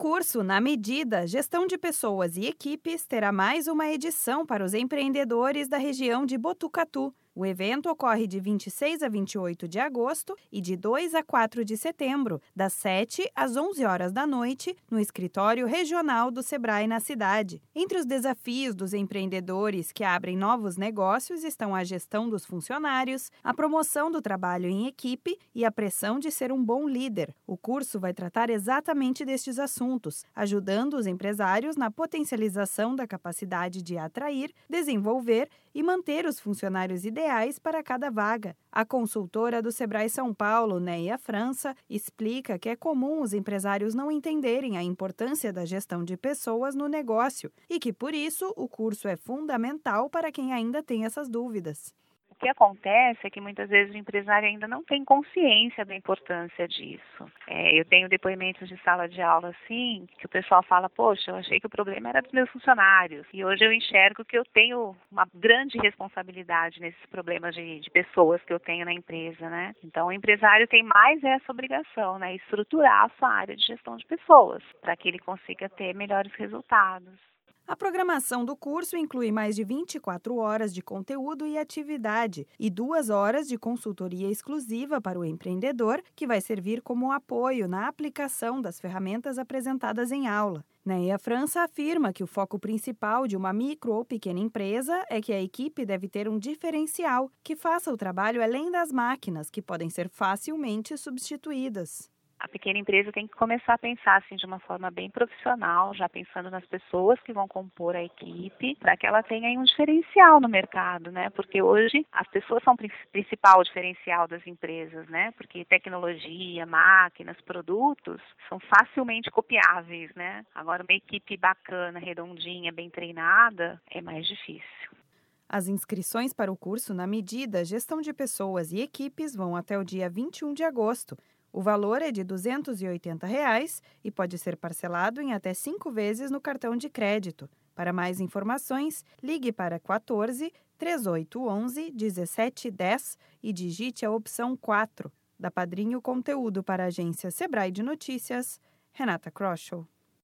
curso Na Medida Gestão de Pessoas e Equipes terá mais uma edição para os empreendedores da região de Botucatu. O evento ocorre de 26 a 28 de agosto e de 2 a 4 de setembro, das 7 às 11 horas da noite, no escritório regional do Sebrae na cidade. Entre os desafios dos empreendedores que abrem novos negócios estão a gestão dos funcionários, a promoção do trabalho em equipe e a pressão de ser um bom líder. O curso vai tratar exatamente destes assuntos, ajudando os empresários na potencialização da capacidade de atrair, desenvolver e manter os funcionários ideais ideais para cada vaga. A consultora do Sebrae São Paulo, Neia França, explica que é comum os empresários não entenderem a importância da gestão de pessoas no negócio e que, por isso, o curso é fundamental para quem ainda tem essas dúvidas que acontece é que muitas vezes o empresário ainda não tem consciência da importância disso. É, eu tenho depoimentos de sala de aula assim, que o pessoal fala, poxa, eu achei que o problema era dos meus funcionários. E hoje eu enxergo que eu tenho uma grande responsabilidade nesses problemas de, de pessoas que eu tenho na empresa, né? Então o empresário tem mais essa obrigação, né? Estruturar a sua área de gestão de pessoas, para que ele consiga ter melhores resultados. A programação do curso inclui mais de 24 horas de conteúdo e atividade e duas horas de consultoria exclusiva para o empreendedor, que vai servir como apoio na aplicação das ferramentas apresentadas em aula. Neia França afirma que o foco principal de uma micro ou pequena empresa é que a equipe deve ter um diferencial que faça o trabalho além das máquinas, que podem ser facilmente substituídas a pequena empresa tem que começar a pensar assim de uma forma bem profissional, já pensando nas pessoas que vão compor a equipe, para que ela tenha um diferencial no mercado, né? Porque hoje as pessoas são o principal diferencial das empresas, né? Porque tecnologia, máquinas, produtos são facilmente copiáveis, né? Agora uma equipe bacana, redondinha, bem treinada é mais difícil. As inscrições para o curso na medida Gestão de Pessoas e Equipes vão até o dia 21 de agosto. O valor é de 280 reais e pode ser parcelado em até cinco vezes no cartão de crédito. Para mais informações, ligue para 14 3811 1710 e digite a opção 4. Da Padrinho Conteúdo para a agência Sebrae de Notícias, Renata Kroschel.